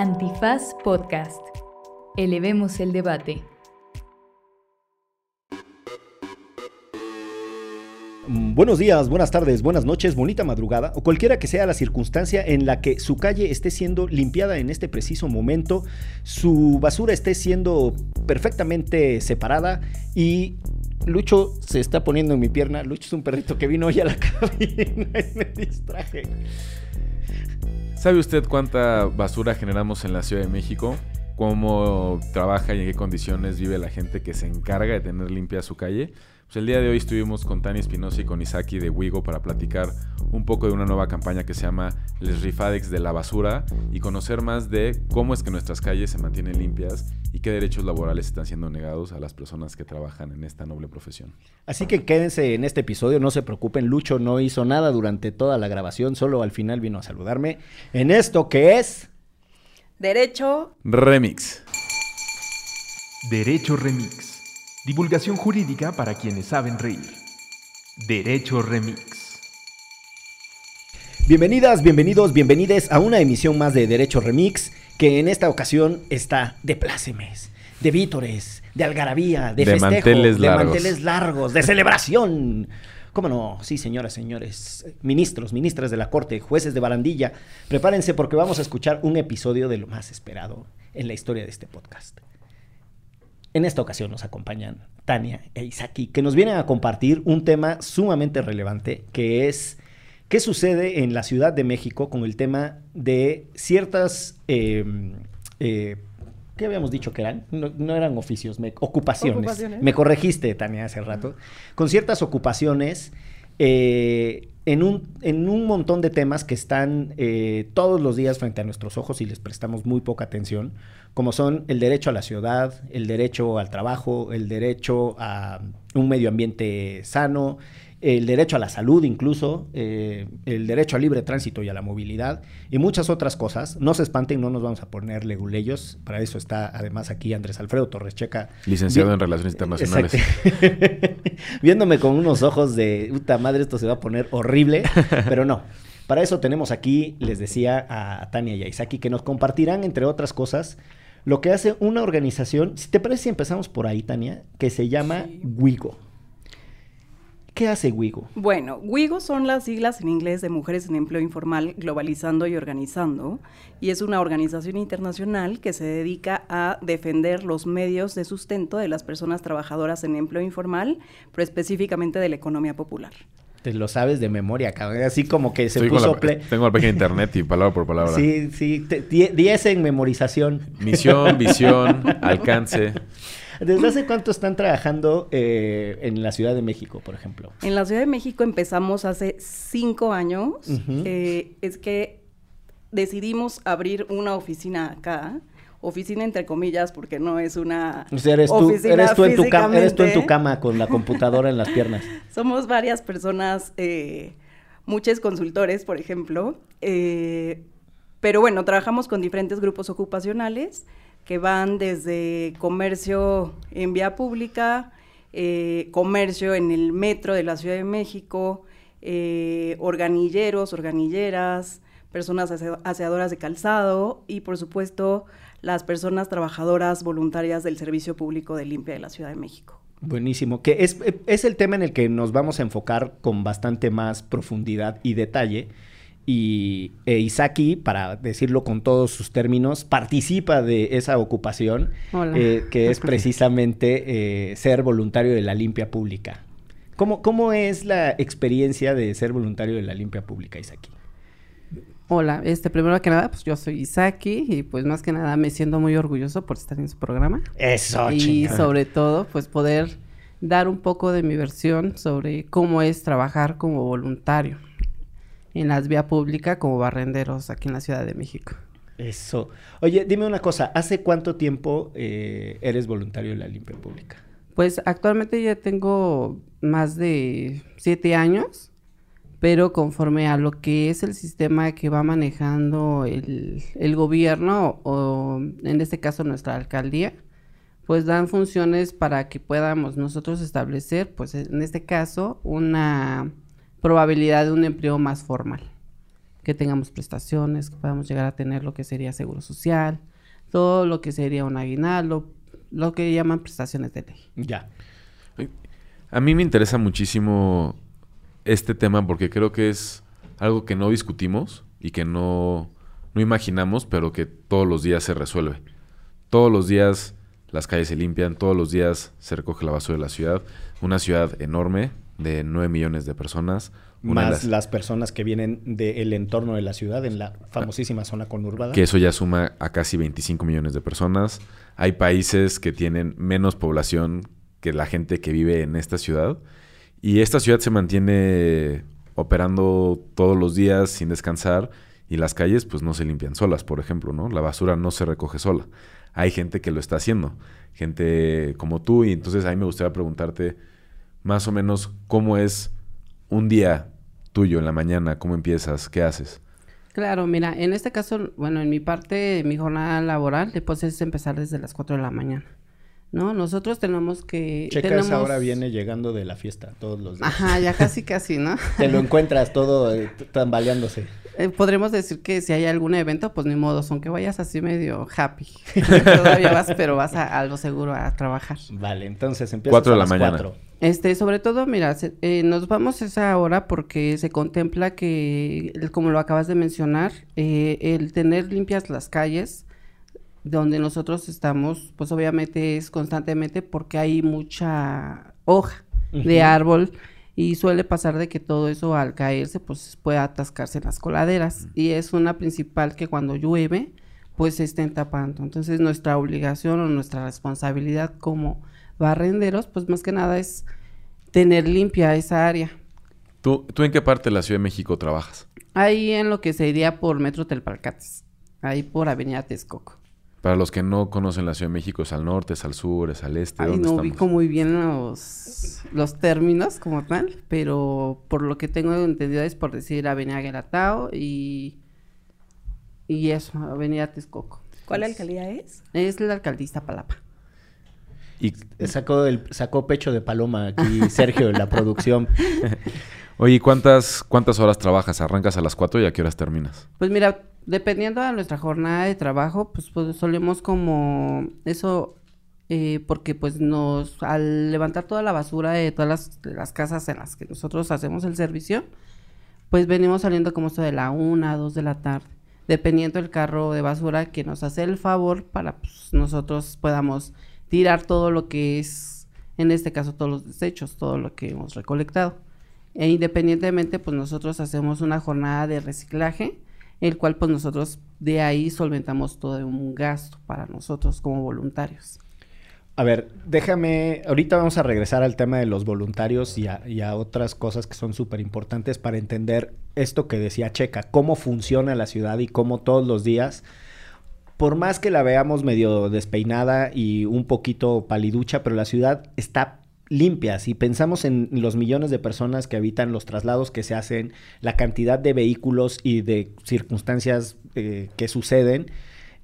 Antifaz Podcast. Elevemos el debate. Buenos días, buenas tardes, buenas noches, bonita madrugada o cualquiera que sea la circunstancia en la que su calle esté siendo limpiada en este preciso momento, su basura esté siendo perfectamente separada y Lucho se está poniendo en mi pierna. Lucho es un perrito que vino hoy a la cabina y me distraje. ¿Sabe usted cuánta basura generamos en la Ciudad de México? ¿Cómo trabaja y en qué condiciones vive la gente que se encarga de tener limpia su calle? Pues el día de hoy estuvimos con Tani Espinosa y con Isaki de Wigo para platicar un poco de una nueva campaña que se llama Les Rifadex de la Basura y conocer más de cómo es que nuestras calles se mantienen limpias y qué derechos laborales están siendo negados a las personas que trabajan en esta noble profesión. Así que quédense en este episodio, no se preocupen, Lucho no hizo nada durante toda la grabación, solo al final vino a saludarme en esto que es... Derecho. Remix. Derecho Remix. Divulgación jurídica para quienes saben reír. Derecho Remix. Bienvenidas, bienvenidos, bienvenides a una emisión más de Derecho Remix, que en esta ocasión está de plácemes, de vítores, de algarabía, de, De festejo, manteles de largos. manteles largos, de celebración. ¿Cómo no? Sí, señoras, señores, ministros, ministras de la Corte, jueces de barandilla, prepárense porque vamos a escuchar un episodio de lo más esperado en la historia de este podcast. En esta ocasión nos acompañan Tania e Isaki, que nos vienen a compartir un tema sumamente relevante, que es qué sucede en la Ciudad de México con el tema de ciertas... eh, eh, ¿Qué habíamos dicho que eran? No, no eran oficios, me- ocupaciones. Ocupaciones. Me corregiste, Tania, hace rato. Con ciertas ocupaciones eh, en, un, en un montón de temas que están eh, todos los días frente a nuestros ojos y les prestamos muy poca atención, como son el derecho a la ciudad, el derecho al trabajo, el derecho a un medio ambiente sano, el derecho a la salud incluso, eh, el derecho al libre tránsito y a la movilidad y muchas otras cosas. No se espanten, no nos vamos a poner leguleyos, para eso está además aquí Andrés Alfredo Torres Checa. Licenciado en Relaciones Internacionales. Viéndome con unos ojos de, puta madre, esto se va a poner horrible, pero no. Para eso tenemos aquí, les decía a Tania y a Isaki, que nos compartirán, entre otras cosas, lo que hace una organización, si te parece si empezamos por ahí, Tania, que se llama WIGO. ¿Qué hace WIGO? Bueno, WIGO son las siglas en inglés de Mujeres en Empleo Informal Globalizando y Organizando, y es una organización internacional que se dedica a defender los medios de sustento de las personas trabajadoras en empleo informal, pero específicamente de la economía popular. Te lo sabes de memoria, cabrón. Así como que se Estoy puso... la- tengo la página de internet y palabra por palabra. Sí, sí, te- die- 10 en memorización. Misión, visión, alcance. ¿Desde hace cuánto están trabajando eh, en la Ciudad de México, por ejemplo? En la Ciudad de México empezamos hace cinco años. Eh, es que decidimos abrir una oficina acá. Oficina entre comillas, porque no es una O sea, eres tú, eres tú, en, tu cama, eres tú en tu físicamente. cama con la computadora en las piernas. Somos varias personas, eh, muchos consultores, por ejemplo. eh, pero bueno, trabajamos con diferentes grupos ocupacionales que van desde comercio en vía pública, eh, comercio en el metro de la Ciudad de México, organilleros, organilleras, personas ase- aseadoras de calzado y por supuesto las personas trabajadoras voluntarias del Servicio Público de Limpia de la Ciudad de México. Buenísimo. Que es, es el tema en el que nos vamos a enfocar con bastante más profundidad y detalle. Y e Isaki, para decirlo con todos sus términos, participa de esa ocupación, eh, que es precisamente eh, ser voluntario de la limpia pública. ¿Cómo, ¿Cómo es la experiencia de ser voluntario de la limpia pública, Isaki? Hola, este primero que nada, pues yo soy Isaki y pues más que nada me siento muy orgulloso por estar en su programa Eso, y chingada. sobre todo pues poder dar un poco de mi versión sobre cómo es trabajar como voluntario en las vías públicas como barrenderos aquí en la Ciudad de México. Eso. Oye, dime una cosa, ¿hace cuánto tiempo eh, eres voluntario de la limpia pública? Pues actualmente ya tengo más de siete años, pero conforme a lo que es el sistema que va manejando el, el gobierno o en este caso nuestra alcaldía, pues dan funciones para que podamos nosotros establecer, pues en este caso, una probabilidad de un empleo más formal. que tengamos prestaciones, que podamos llegar a tener lo que sería seguro social, todo lo que sería un aguinaldo, lo que llaman prestaciones de ley. Ya. A mí me interesa muchísimo este tema porque creo que es algo que no discutimos y que no, no imaginamos, pero que todos los días se resuelve. Todos los días las calles se limpian, todos los días se recoge la basura de la ciudad. Una ciudad enorme de 9 millones de personas. Una de Más las- las personas que vienen del entorno de la ciudad, en la famosísima zona conurbada. que eso ya suma a casi 25 millones de personas. Hay países que tienen menos población que la gente que vive en esta ciudad. Y esta ciudad se mantiene operando todos los días sin descansar y las calles pues no se limpian solas, por ejemplo, ¿no? La basura no se recoge sola. Hay gente que lo está haciendo, gente como tú y entonces a mí me gustaría preguntarte más o menos cómo es un día tuyo en la mañana, cómo empiezas, qué haces. Claro, mira, en este caso, bueno, en mi parte, mi jornada laboral, después es empezar desde las 4 de la mañana, ¿no? Nosotros tenemos que... Checa tenemos... esa hora viene llegando de la fiesta todos los días. Ajá, ya casi, casi, ¿no? Te lo encuentras todo eh, tambaleándose. Eh, podremos decir que si hay algún evento, pues ni modo, aunque vayas así medio happy. Todavía vas, pero vas a, a lo seguro a trabajar. Vale, entonces empiezas Cuatro a de la las mañana. cuatro. Este, sobre todo, mira, se- eh, nos vamos a esa hora porque se contempla que, como lo acabas de mencionar, eh, el tener limpias las calles donde nosotros estamos, pues obviamente es constantemente porque hay mucha hoja de árbol y suele pasar de que todo eso al caerse pues puede atascarse en las coladeras y es una principal que cuando llueve pues se estén tapando. Entonces nuestra obligación o nuestra responsabilidad como barrenderos pues más que nada es tener limpia esa área. ¿Tú, ¿Tú en qué parte de la Ciudad de México trabajas? Ahí en lo que sería por Metro Telpalcates, ahí por Avenida Texcoco. Para los que no conocen la Ciudad de México, es al norte, es al sur, es al este. Ay, ¿dónde no estamos? ubico muy bien los, los términos como tal, pero por lo que tengo entendido es por decir Avenida Guelatao y, y eso, Avenida Texcoco. ¿Cuál alcaldía es? Es la alcaldista Palapa. Y, Sacó, el, sacó pecho de paloma aquí Sergio en la producción. oye, ¿cuántas, ¿cuántas horas trabajas? ¿Arrancas a las 4 y a qué horas terminas? Pues mira, dependiendo de nuestra jornada de trabajo, pues, pues solemos como eso, eh, porque pues nos, al levantar toda la basura de todas las, las casas en las que nosotros hacemos el servicio, pues venimos saliendo como esto de la una, dos de la tarde, dependiendo del carro de basura que nos hace el favor para pues, nosotros podamos tirar todo lo que es, en este caso todos los desechos, todo lo que hemos recolectado. E independientemente, pues nosotros hacemos una jornada de reciclaje, el cual pues nosotros de ahí solventamos todo un gasto para nosotros como voluntarios. A ver, déjame, ahorita vamos a regresar al tema de los voluntarios y a, otras cosas que son súper importantes para entender esto que decía Checa, cómo funciona la ciudad y cómo todos los días, por más que la veamos medio despeinada y un poquito paliducha, pero la ciudad está limpia. Si pensamos en los millones de personas que habitan, los traslados que se hacen, la cantidad de vehículos y de circunstancias eh, que suceden,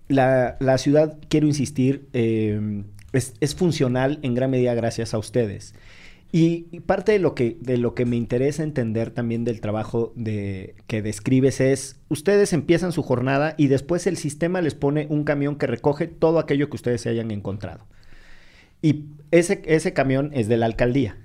la, la ciudad, quiero insistir, eh, es, es funcional en gran medida gracias a ustedes. Y, y parte de lo, que, de lo que me interesa entender también del trabajo de, que describes es, ustedes empiezan su jornada y después el sistema les pone un camión que recoge todo aquello que ustedes se hayan encontrado. Y ese, ese camión es de la alcaldía.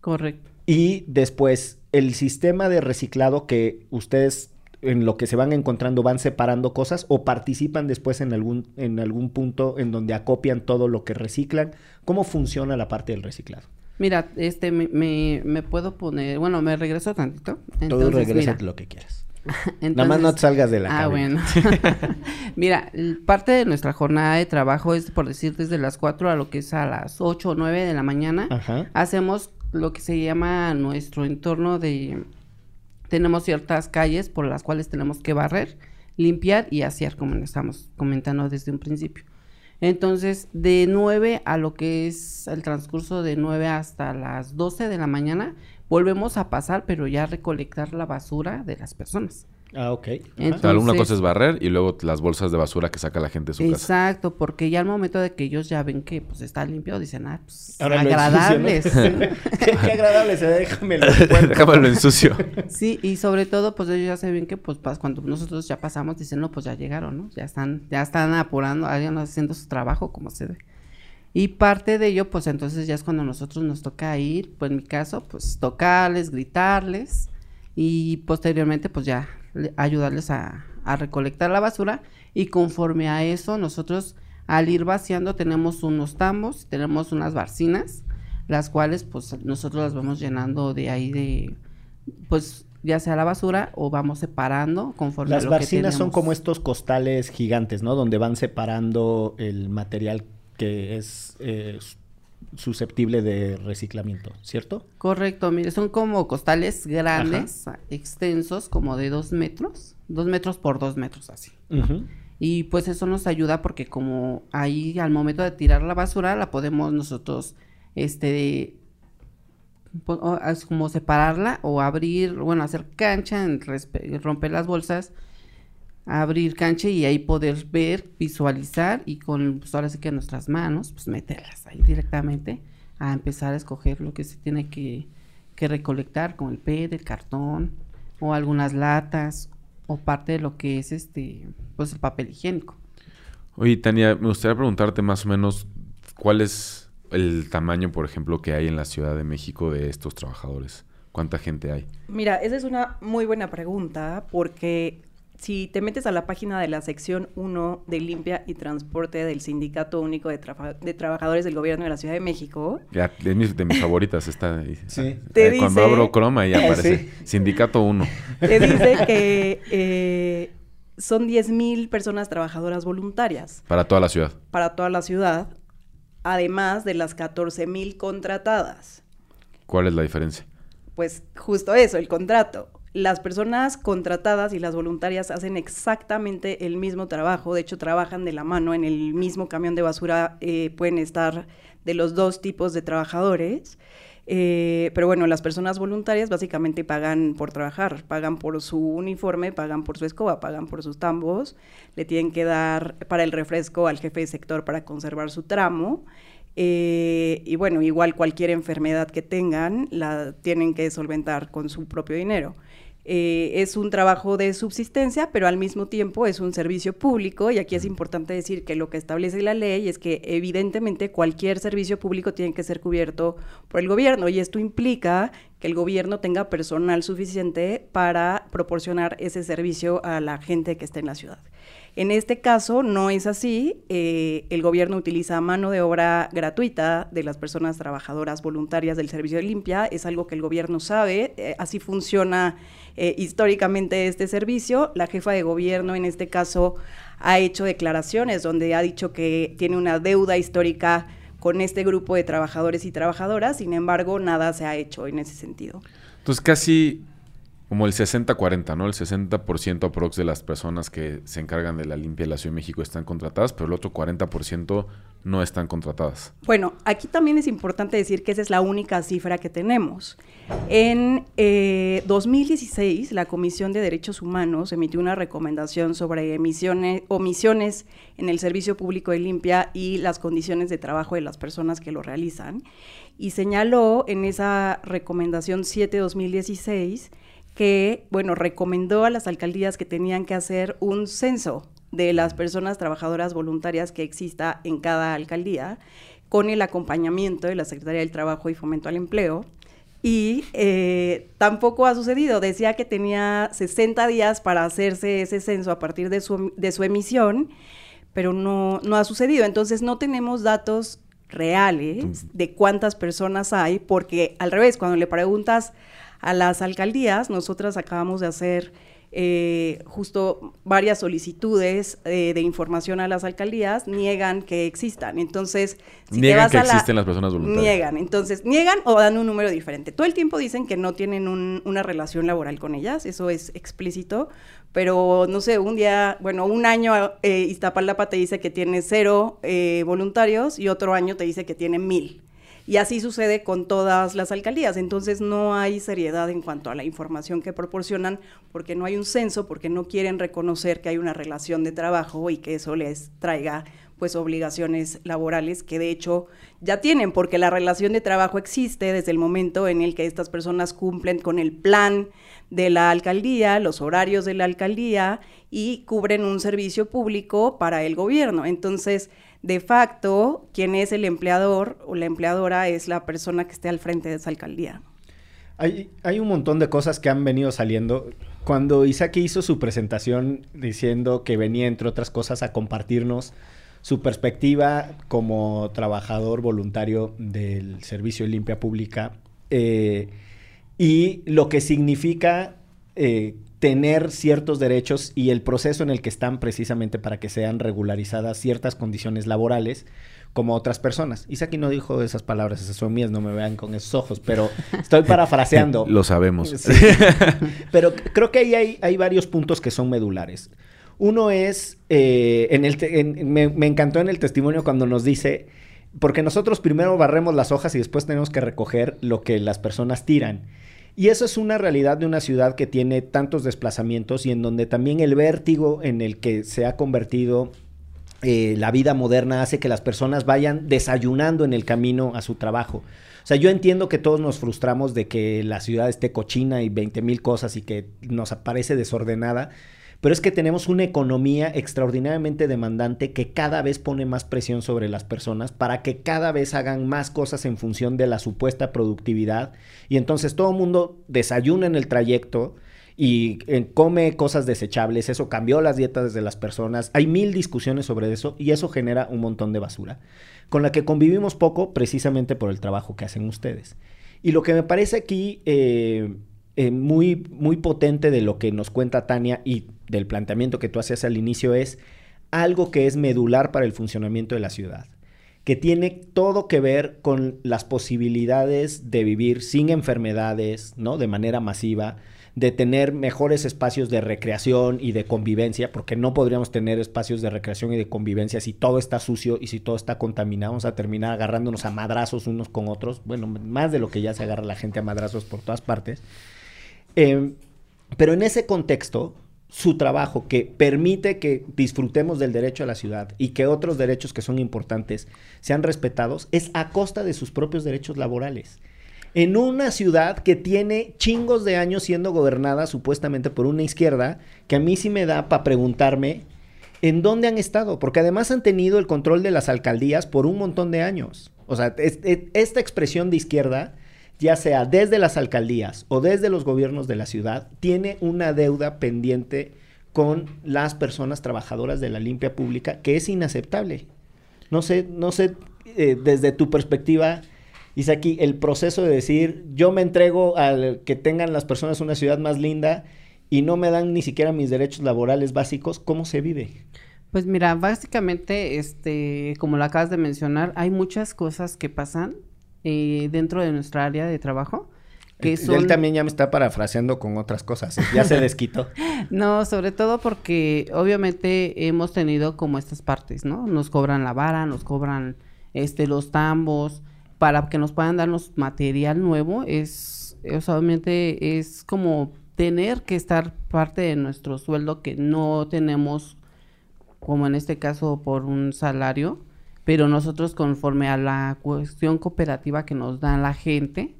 Correcto. Y después el sistema de reciclado que ustedes en lo que se van encontrando van separando cosas o participan después en algún, en algún punto en donde acopian todo lo que reciclan. ¿Cómo funciona la parte del reciclado? Mira, este, me, me, me puedo poner, bueno, me regreso tantito. Todo regresa mira, lo que quieras. Nada más no te salgas de la Ah, cabina. bueno. Mira, parte de nuestra jornada de trabajo es, por decir, desde las 4 a lo que es a las 8 o 9 de la mañana. Ajá. Hacemos lo que se llama nuestro entorno de... Tenemos ciertas calles por las cuales tenemos que barrer, limpiar y asear, como lo estamos comentando desde un principio. Entonces, de 9 a lo que es el transcurso de 9 hasta las 12 de la mañana, volvemos a pasar, pero ya a recolectar la basura de las personas. Ah, ok. Entonces- una cosa es barrer y luego las bolsas de basura que saca la gente de su casa. Exacto, porque ya al momento de que ellos ya ven que pues está limpio, dicen, ah, pues Ahora agradables. ensucio, ¿no? qué, qué agradable se ve, déjame lo encuentro. Déjamelo en sucio. Sí, y sobre todo, pues ellos ya se ven que pues cuando nosotros ya pasamos, dicen, no, pues ya llegaron, ¿no? Ya están, ya están apurando, hagan- haciendo su trabajo como se debe. Y parte de ello, pues entonces ya es cuando nosotros nos toca ir, pues en mi caso, pues tocarles, gritarles y posteriormente pues ya le- ayudarles a, a recolectar la basura y conforme a eso nosotros al ir vaciando tenemos unos tambos, tenemos unas barcinas, las cuales pues nosotros las vamos llenando de ahí de pues ya sea la basura o vamos separando conforme a Las lo que barcinas son tenemos. como estos costales gigantes, ¿no? Donde van separando el material que es eh, susceptible de reciclamiento, ¿cierto? Correcto, mire, son como costales grandes, extensos, como de dos metros, dos metros por dos metros así. Y pues eso nos ayuda porque como ahí al momento de tirar la basura la podemos nosotros, este, como separarla o abrir, bueno, hacer cancha, romper las bolsas, abrir cancha y ahí poder ver, visualizar y con, pues ahora sí que nuestras manos, pues meterlas ahí directamente a empezar a escoger lo que se tiene que, que recolectar con el PET, el cartón o algunas latas o parte de lo que es este, pues el papel higiénico. Oye, Tania, me gustaría preguntarte más o menos cuál es el tamaño, por ejemplo, que hay en la Ciudad de México de estos trabajadores. ¿Cuánta gente hay? Mira, esa es una muy buena pregunta porque si te metes a la página de la sección 1 de Limpia y Transporte del Sindicato Único de, Trafa- de Trabajadores del Gobierno de la Ciudad de México, Ya, de mis, de mis favoritas está ahí. Sí. Te Eh, Cuando dice- abro Chroma ya Eh, aparece. sí. Sindicato 1. te dice que eh, son 10.000 personas trabajadoras voluntarias Para toda la ciudad. para toda la ciudad, además de las 14.000 contratadas. ¿Cuál es la diferencia? Pues justo eso, el contrato. Las personas contratadas y las voluntarias hacen exactamente el mismo trabajo, de hecho trabajan de la mano en el mismo camión de basura, eh, pueden estar de los dos tipos de trabajadores, eh, pero bueno, las personas voluntarias básicamente pagan por trabajar, pagan por su uniforme, pagan por su escoba, pagan por sus tambos, le tienen que dar para el refresco al jefe de sector para conservar su tramo. Eh, y bueno, igual cualquier enfermedad que tengan la tienen que solventar con su propio dinero. Eh, es un trabajo de subsistencia, pero al mismo tiempo es un servicio público y aquí es importante decir que lo que establece la ley es que evidentemente cualquier servicio público tiene que ser cubierto por el gobierno y esto implica que el gobierno tenga personal suficiente para proporcionar ese servicio a la gente que esté en la ciudad. En este caso no es así. eh, el gobierno utiliza mano de obra gratuita de las personas trabajadoras voluntarias del servicio de limpia. Es algo que el gobierno sabe. eh, así funciona eh, históricamente este servicio. La jefa de gobierno en este caso ha hecho declaraciones donde ha dicho que tiene una deuda histórica con este grupo de trabajadores y trabajadoras. Sin embargo, nada se ha hecho en ese sentido. Entonces casi como el 60-40, ¿no? El 60% aprox de las personas que se encargan de la limpia de la Ciudad de México están contratadas, pero el otro 40% no están contratadas. Bueno, aquí también es importante decir que esa es la única cifra que tenemos. En eh, 2016, la Comisión de Derechos Humanos emitió una recomendación sobre emisiones, omisiones en el servicio público de limpia y las condiciones de trabajo de las personas que lo realizan. Y señaló en esa recomendación 7-2016 que, bueno, recomendó a las alcaldías que tenían que hacer un censo de las personas trabajadoras voluntarias que exista en cada alcaldía, con el acompañamiento de la Secretaría del Trabajo y Fomento al Empleo. Y eh, tampoco ha sucedido. Decía que tenía 60 días para hacerse ese censo a partir de su, de su emisión, pero no, no ha sucedido. Entonces no tenemos datos reales de cuántas personas hay, porque al revés, cuando le preguntas a las alcaldías, nosotras acabamos de hacer eh, justo varias solicitudes eh, de información a las alcaldías, niegan que existan. Entonces, si te Niegan vas que a la- existen las personas voluntarias. Niegan, entonces, niegan o dan un número diferente. Todo el tiempo dicen que no tienen un- una relación laboral con ellas, eso es explícito, pero no sé, un día, bueno, un año eh, Iztapalapa te dice que tiene cero eh, voluntarios y otro año te dice que tiene mil. Y así sucede con todas las alcaldías. Entonces no hay seriedad en cuanto a la información que proporcionan porque no hay un censo, porque no quieren reconocer que hay una relación de trabajo y que eso les traiga pues obligaciones laborales que de hecho ya tienen, porque la relación de trabajo existe desde el momento en el que estas personas cumplen con el plan de la alcaldía, los horarios de la alcaldía y cubren un servicio público para el gobierno. Entonces, de facto, quien es el empleador o la empleadora es la persona que esté al frente de esa alcaldía. Hay, hay un montón de cosas que han venido saliendo. Cuando Isaac hizo su presentación diciendo que venía, entre otras cosas, a compartirnos su perspectiva como trabajador voluntario del Servicio de Limpia Pública eh, y lo que significa eh, tener ciertos derechos y el proceso en el que están precisamente para que sean regularizadas ciertas condiciones laborales como otras personas. Isaac no dijo esas palabras, esas son mías, no me vean con esos ojos, pero estoy parafraseando. Lo sabemos. pero creo que ahí hay, hay varios puntos que son medulares. Uno es, eh, en el me, me, encantó en el testimonio cuando nos dice, porque nosotros primero barremos las hojas y después tenemos que recoger lo que las personas tiran. Y eso es una realidad de una ciudad que tiene tantos desplazamientos y en donde también el vértigo en el que se ha convertido eh, la vida moderna hace que las personas vayan desayunando en el camino a su trabajo. O sea, yo entiendo que todos nos frustramos de que la ciudad esté cochina y 20 mil cosas y que nos aparece desordenada, pero es que tenemos una economía extraordinariamente demandante que cada vez pone más presión sobre las personas para que cada vez hagan más cosas en función de la supuesta productividad. Y entonces todo el mundo desayuna en el trayecto y eh, come cosas desechables, eso cambió las dietas de las personas, hay mil discusiones sobre eso y eso genera un montón de basura, con la que convivimos poco precisamente por el trabajo que hacen ustedes. Y lo que me parece aquí eh, eh, muy, muy potente de lo que nos cuenta Tania y del planteamiento que tú hacías al inicio es algo que es medular para el funcionamiento de la ciudad, que tiene todo que ver con las posibilidades de vivir sin enfermedades, ¿no? De manera masiva, de tener mejores espacios de recreación y de convivencia, porque no podríamos tener espacios de recreación y de convivencia si todo está sucio y si todo está contaminado, vamos a terminar agarrándonos a madrazos unos con otros, bueno, más de lo que ya se agarra la gente a madrazos por todas partes. Em, pero en ese contexto, su trabajo que permite que disfrutemos del derecho a la ciudad y que otros derechos que son importantes sean respetados, es a costa de sus propios derechos laborales. En una ciudad que tiene chingos de años siendo gobernada supuestamente por una izquierda, que a mí sí me da para preguntarme en dónde han estado, porque además han tenido el control de las alcaldías por un montón de años. O sea, esta expresión de izquierda ya sea desde las alcaldías o desde los gobiernos de la ciudad, tiene una deuda pendiente con las personas trabajadoras de la limpia pública que es inaceptable. No sé, no sé, eh, desde tu perspectiva, aquí el proceso de decir, yo me entrego al que tengan las personas una ciudad más linda y no me dan ni siquiera mis derechos laborales básicos, ¿cómo se vive? Pues mira, básicamente, este, como lo acabas de mencionar, hay muchas cosas que pasan eh, dentro de nuestra área de trabajo. Que Él también ya me está parafraseando con otras cosas, ya se desquitó. no, sobre todo porque obviamente hemos tenido como estas partes, ¿no? Nos cobran la vara, nos cobran este los tambos, para que nos puedan darnos material nuevo, es, obviamente es como tener que estar parte de nuestro sueldo que no tenemos, como en este caso, por un salario, pero nosotros conforme a la cuestión cooperativa que nos da la gente,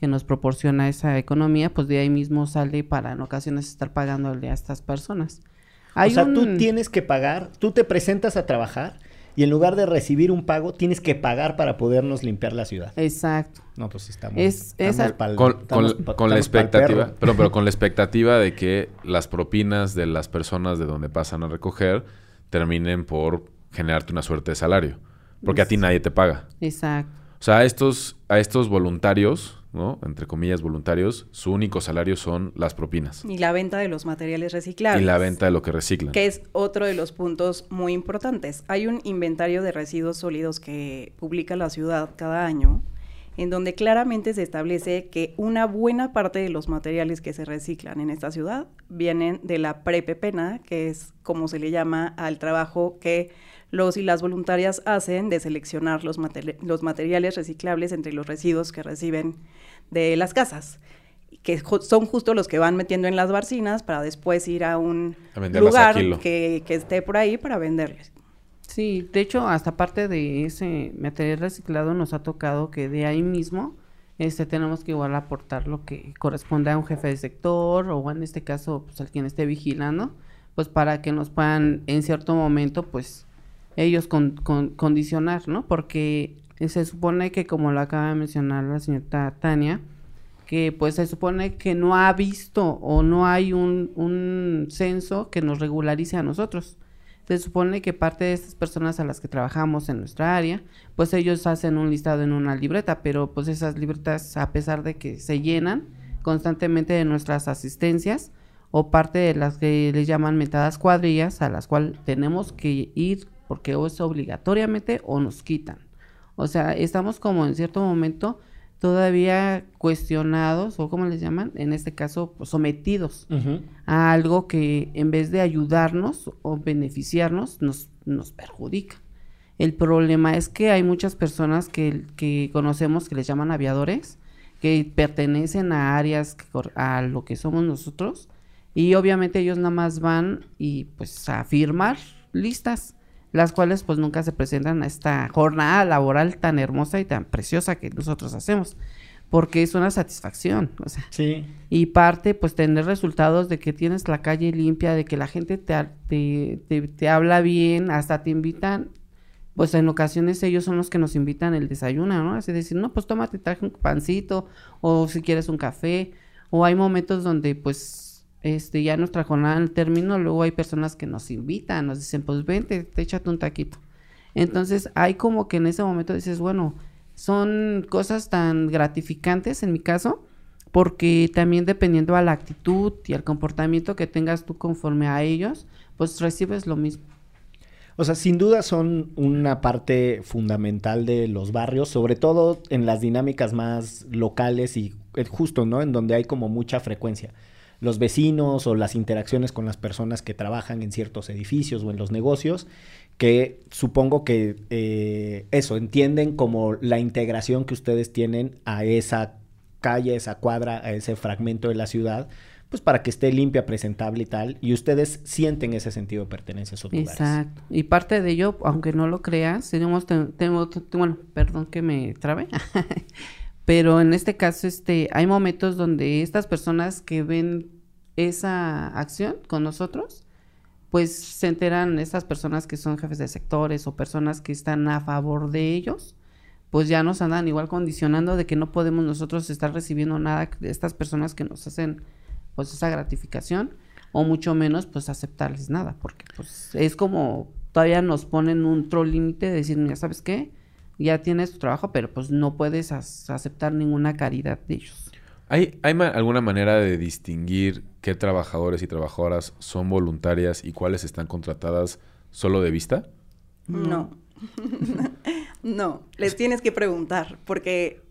que nos proporciona esa economía, pues de ahí mismo sale para en ocasiones estar pagándole a estas personas. o sea, tú tienes que pagar, tú te presentas a trabajar y en lugar de recibir un pago, tienes que pagar para podernos limpiar la ciudad. Exacto. No, pues estamos, es, con, la expectativa, pero, pero con la expectativa de que las propinas de las personas de donde pasan a recoger terminen por generarte una suerte de salario. Porque a ti nadie te paga. Exacto. O sea, a estos, a estos voluntarios, ¿no? Entre comillas, voluntarios, su único salario son las propinas. Y la venta de los materiales reciclables. Y la venta de lo que reciclan. Que es otro de los puntos muy importantes. Hay un inventario de residuos sólidos que publica la ciudad cada año en donde claramente se establece que una buena parte de los materiales que se reciclan en esta ciudad vienen de la prepepena, que es como se le llama al trabajo que los y las voluntarias hacen de seleccionar los, los materiales reciclables entre los residuos que reciben de las casas que son justo los que van metiendo en las barcinas para después ir a un lugar que, que, esté por ahí para venderles. Sí, de hecho, hasta parte de ese material reciclado nos ha tocado que de ahí mismo este tenemos que igual aportar lo que corresponde a un jefe de sector o en este caso pues al quien esté vigilando, pues para que nos puedan en cierto momento pues ellos con, condicionar, ¿no? Porque se supone que como lo acaba de mencionar la señorita Tania, que pues se supone que no ha visto o no hay un, un censo que nos regularice a nosotros. Se supone que parte de estas personas a las que trabajamos en nuestra área, pues ellos hacen un listado en una libreta, pero pues esas libretas, a pesar de que se llenan constantemente de nuestras asistencias, o parte de las que les llaman metadas cuadrillas, a las cuales tenemos que ir porque o es obligatoriamente o nos quitan. O sea, estamos como en cierto momento todavía cuestionados, o como les llaman, en este caso, pues, sometidos a algo que en vez de ayudarnos o beneficiarnos, nos, nos perjudica. El problema es que hay muchas personas que, que conocemos que les llaman aviadores, que pertenecen a áreas a lo que somos nosotros, y obviamente ellos nada más van y pues a firmar listas las cuales pues nunca se presentan a esta jornada laboral tan hermosa y tan preciosa que nosotros hacemos, porque es una satisfacción, o sea, sí. y parte pues tener resultados de que tienes la calle limpia, de que la gente te, te, te, habla bien, hasta te invitan, pues en ocasiones ellos son los que nos invitan el desayuno, ¿no? Así decir, no, pues tómate, traje un pancito, o si quieres un café, o hay momentos donde pues este, ya nuestra jornada al término, luego hay personas que nos invitan, nos dicen, pues vente, te échate un taquito. Entonces, hay como que en ese momento dices, bueno, son cosas tan gratificantes en mi caso, porque también dependiendo a la actitud y al comportamiento que tengas tú conforme a ellos, pues recibes lo mismo. O sea, sin duda son una parte fundamental de los barrios, sobre todo en las dinámicas más locales y eh, justo, ¿no? En donde hay como mucha frecuencia los vecinos o las interacciones con las personas que trabajan en ciertos edificios o en los negocios, que supongo que eh, eso, entienden como la integración que ustedes tienen a esa calle, esa cuadra, a ese fragmento de la ciudad, pues para que esté limpia, presentable y tal, y ustedes sienten ese sentido de pertenencia a esos lugares. Exacto. Y parte de ello, aunque no lo creas, tenemos, tenemos bueno, perdón que me trabe, pero en este caso, este, hay momentos donde estas personas que ven esa acción con nosotros, pues se enteran estas personas que son jefes de sectores o personas que están a favor de ellos, pues ya nos andan igual condicionando de que no podemos nosotros estar recibiendo nada de estas personas que nos hacen pues esa gratificación o mucho menos pues aceptarles nada, porque pues es como todavía nos ponen un troll límite de decir, mira, ¿sabes qué? Ya tienes tu trabajo, pero pues no puedes aceptar ninguna caridad de ellos. ¿Hay, ¿Hay alguna manera de distinguir qué trabajadores y trabajadoras son voluntarias y cuáles están contratadas solo de vista? No. no, les tienes que preguntar porque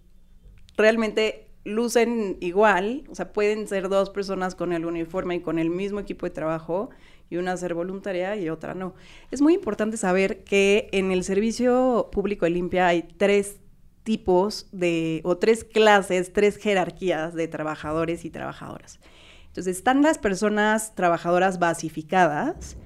realmente lucen igual, o sea, pueden ser dos personas con el uniforme y con el mismo equipo de trabajo y una ser voluntaria y otra no. Es muy importante saber que en el servicio público de limpia hay tres tipos de, o tres clases, tres jerarquías de trabajadores y trabajadoras. Entonces están las personas trabajadoras basificadas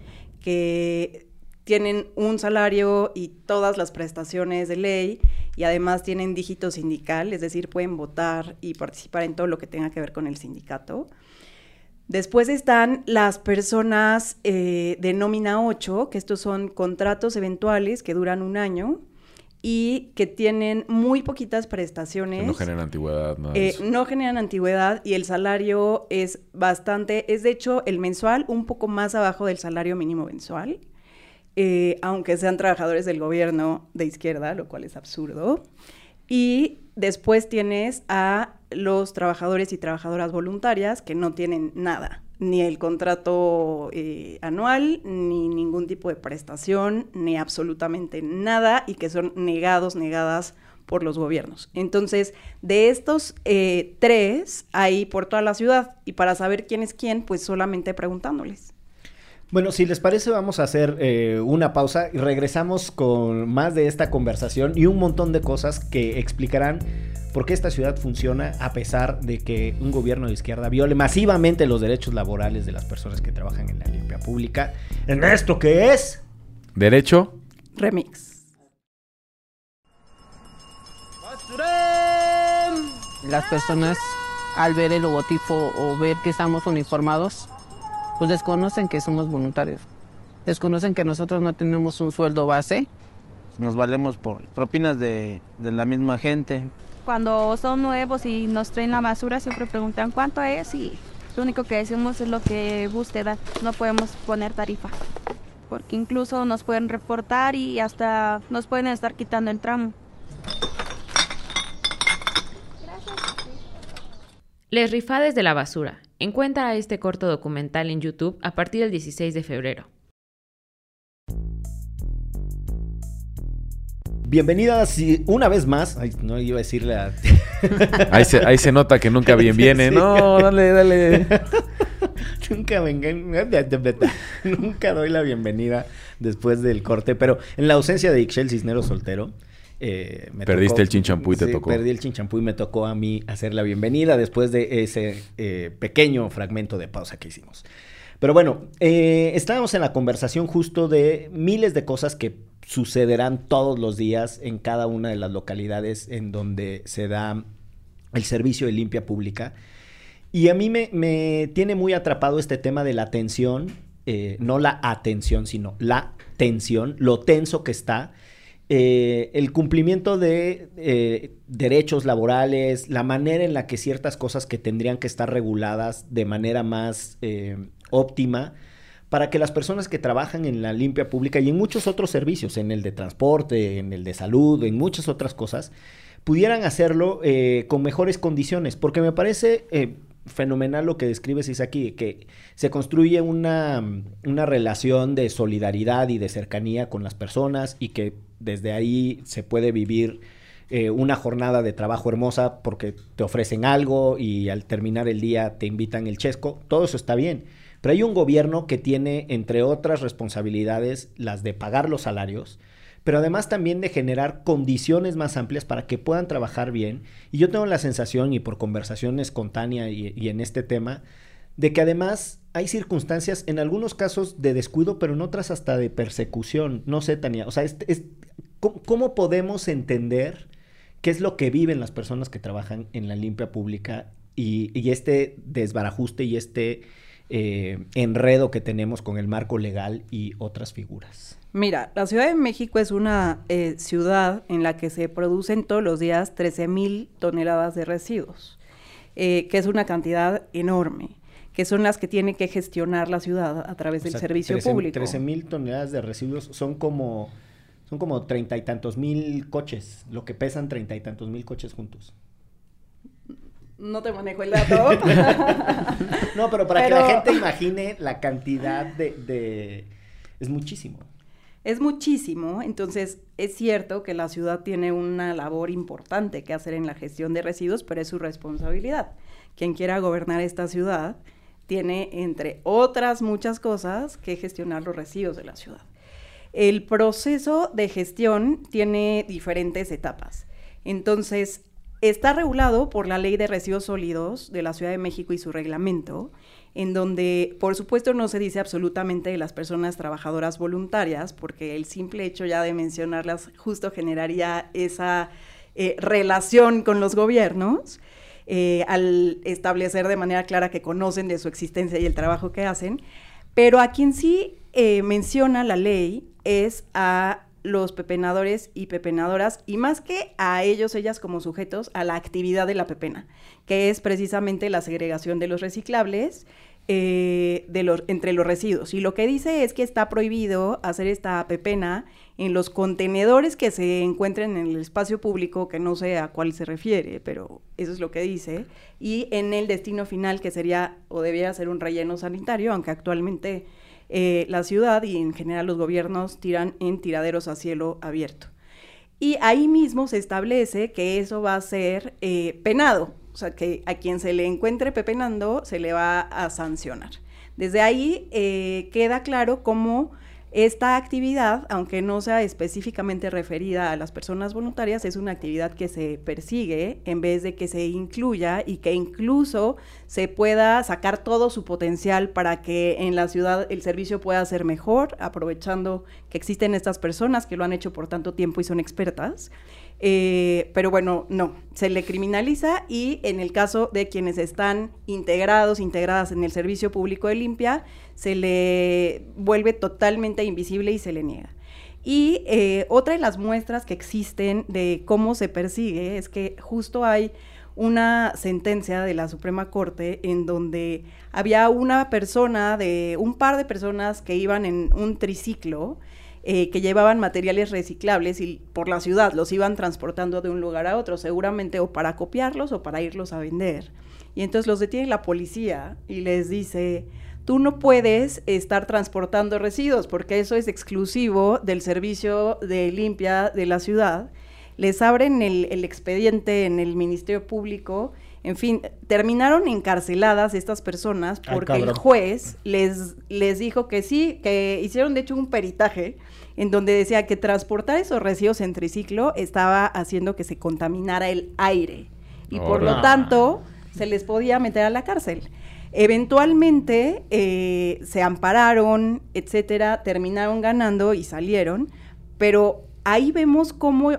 que tienen un salario y todas las prestaciones de ley y además tienen dígito sindical, es decir, pueden votar y participar en todo lo que tenga que ver con el sindicato. Después están las personas eh, de nómina 8, que estos son contratos eventuales que duran un año y que tienen muy poquitas prestaciones. No generan antigüedad, ¿no? Eh, no generan antigüedad y el salario es bastante, es de hecho el mensual un poco más abajo del salario mínimo mensual, eh, aunque sean trabajadores del gobierno de izquierda, lo cual es absurdo. Y después tienes a los trabajadores y trabajadoras voluntarias que no tienen nada ni el contrato eh, anual, ni ningún tipo de prestación, ni absolutamente nada, y que son negados, negadas por los gobiernos. Entonces, de estos eh, tres hay por toda la ciudad y para saber quién es quién, pues solamente preguntándoles. Bueno, si les parece, vamos a hacer eh, una pausa y regresamos con más de esta conversación y un montón de cosas que explicarán por qué esta ciudad funciona a pesar de que un gobierno de izquierda viole masivamente los derechos laborales de las personas que trabajan en la limpia pública. En esto que es Derecho. Remix. Las personas al ver el logotipo o ver que estamos uniformados, pues desconocen que somos voluntarios. Desconocen que nosotros no tenemos un sueldo base. Nos valemos por propinas de, de la misma gente. Cuando son nuevos y nos traen la basura siempre preguntan cuánto es y lo único que decimos es lo que guste dar. No podemos poner tarifa porque incluso nos pueden reportar y hasta nos pueden estar quitando el tramo. Les Rifades de la Basura. Encuentra este corto documental en YouTube a partir del 16 de febrero. Bienvenidas y una vez más. Ay, no iba a decirle a... Ahí se, ahí se nota que nunca bien viene. Sí. No, dale, dale. Nunca vengan, nunca doy la bienvenida después del corte, pero en la ausencia de Ixchel Cisnero soltero, eh, me Perdiste el chinchampú y te sí, tocó. Perdí el chinchampú y me tocó a mí hacer la bienvenida después de ese eh, pequeño fragmento de pausa que hicimos. Pero bueno, eh, estábamos en la conversación justo de miles de cosas que sucederán todos los días en cada una de las localidades en donde se da el servicio de limpia pública. Y a mí me, me tiene muy atrapado este tema de la tensión, eh, no la atención, sino la tensión, lo tenso que está, eh, el cumplimiento de eh, derechos laborales, la manera en la que ciertas cosas que tendrían que estar reguladas de manera más eh, óptima para que las personas que trabajan en la limpia pública y en muchos otros servicios, en el de transporte, en el de salud, en muchas otras cosas, pudieran hacerlo con mejores condiciones, porque me parece fenomenal lo que describes, Isaki, que se construye una, una relación de solidaridad y de cercanía con las personas y que desde ahí se puede vivir eh, una jornada de trabajo hermosa porque te ofrecen algo y al terminar el día te invitan el chesco, todo eso está bien. Pero hay un gobierno que tiene, entre otras responsabilidades, las de pagar los salarios, pero además también de generar condiciones más amplias para que puedan trabajar bien. Y yo tengo la sensación, y por conversación espontánea y, y en este tema, de que además hay circunstancias, en algunos casos de descuido, pero en otras hasta de persecución. No sé, Tania, o sea, ¿cómo, ¿cómo podemos entender qué es lo que viven las personas que trabajan en la limpia pública y, y este desbarajuste y este eh, enredo que tenemos con el marco legal y otras figuras? Mira, la Ciudad de México es una eh, ciudad en la que se producen todos los días 13 mil toneladas de residuos, eh, que es una cantidad enorme, que son las que tiene que gestionar la ciudad a través del O sea, servicio 13 público. 13 mil toneladas de residuos son como son como treinta y tantos mil coches, lo que pesan treinta y tantos mil coches juntos. No te manejo el dato. No, pero para que la gente imagine la cantidad de, de- es muchísimo. Es muchísimo, entonces es cierto que la ciudad tiene una labor importante que hacer en la gestión de residuos, pero es su responsabilidad. Quien quiera gobernar esta ciudad tiene, entre otras muchas cosas, que gestionar los residuos de la ciudad. El proceso de gestión tiene diferentes etapas. Entonces, está regulado por la Ley de Residuos Sólidos de la Ciudad de México y su reglamento, en donde, por supuesto, no se dice absolutamente de las personas trabajadoras voluntarias, porque el simple hecho ya de mencionarlas justo generaría esa eh, relación con los gobiernos, eh, al establecer de manera clara que conocen de su existencia y el trabajo que hacen. Pero a quien sí eh, menciona la ley es a los pepenadores y pepenadoras, y más que a ellos, ellas como sujetos, a la actividad de la pepena, que es precisamente la segregación de los reciclables eh, de los, entre los residuos. Y lo que dice es que está prohibido hacer esta pepena en los contenedores que se encuentren en el espacio público, que no sé a cuál se refiere, pero eso es lo que dice, y en el destino final, que sería o debiera ser un relleno sanitario, aunque actualmente eh, la ciudad y en general los gobiernos tiran en tiraderos a cielo abierto. y ahí mismo se establece que eso va a ser eh, penado, o sea, que a quien se le encuentre pepenando se le va a sancionar. Desde ahí eh, queda claro cómo esta actividad, aunque no sea específicamente referida a las personas voluntarias, es una actividad que se persigue en vez de que se incluya y que incluso se pueda sacar todo su potencial para que en la ciudad el servicio pueda ser mejor, aprovechando que existen estas personas que lo han hecho por tanto tiempo y son expertas. Eh, pero bueno, no, se le criminaliza y en el caso de quienes están integrados, integradas en el servicio público de limpia, se le vuelve totalmente invisible y se le niega. Y eh, otra de las muestras que existen de cómo se persigue es que justo hay una sentencia de la Suprema Corte en donde había una persona de un par de personas que iban en un triciclo eh, que llevaban materiales reciclables y por la ciudad los iban transportando de un lugar a otro, seguramente o para copiarlos o para irlos a vender. Y entonces los detiene la policía y les dice, tú no puedes estar transportando residuos porque eso es exclusivo del servicio de limpia de la ciudad. Les abren el, el expediente en el Ministerio Público en fin, terminaron encarceladas estas personas porque el juez les, les dijo que sí, que hicieron de hecho un peritaje en donde decía que transportar esos residuos en triciclo estaba haciendo que se contaminara el aire y por lo tanto se les podía meter a la cárcel. Eventualmente eh, se ampararon, etcétera, terminaron ganando y salieron, pero ahí vemos cómo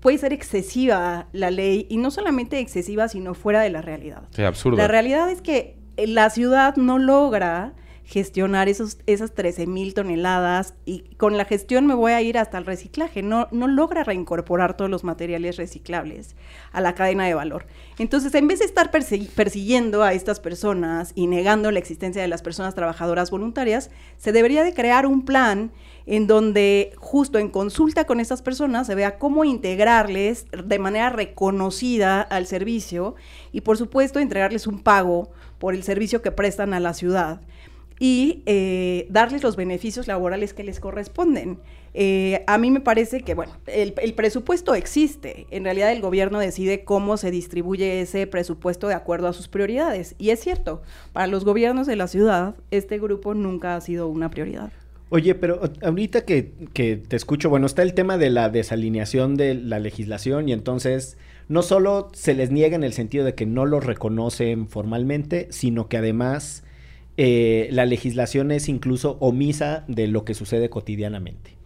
puede ser excesiva la ley y no solamente excesiva, sino fuera de la realidad. Absurdo. La realidad es que la ciudad no logra gestionar esos, esas 13 mil toneladas y con la gestión me voy a ir hasta el reciclaje. No, no logra reincorporar todos los materiales reciclables a la cadena de valor. Entonces, en vez de estar persiguiendo a estas personas y negando la existencia de las personas trabajadoras voluntarias, se debería de crear un plan en donde justo en consulta con estas personas se vea cómo integrarles de manera reconocida al servicio y por supuesto entregarles un pago por el servicio que prestan a la ciudad y eh, darles los beneficios laborales que les corresponden. Eh, a mí me parece que, bueno, el, el, presupuesto existe. En realidad el gobierno decide cómo se distribuye ese presupuesto de acuerdo a sus prioridades. Y es cierto, para los gobiernos de la ciudad, este grupo nunca ha sido una prioridad. Oye, pero ahorita que, que, te escucho, bueno, está el tema de la desalineación de la legislación y entonces no solo se les niega en el sentido de que no los reconocen formalmente, sino que además eh, la legislación es incluso omisa de lo que sucede cotidianamente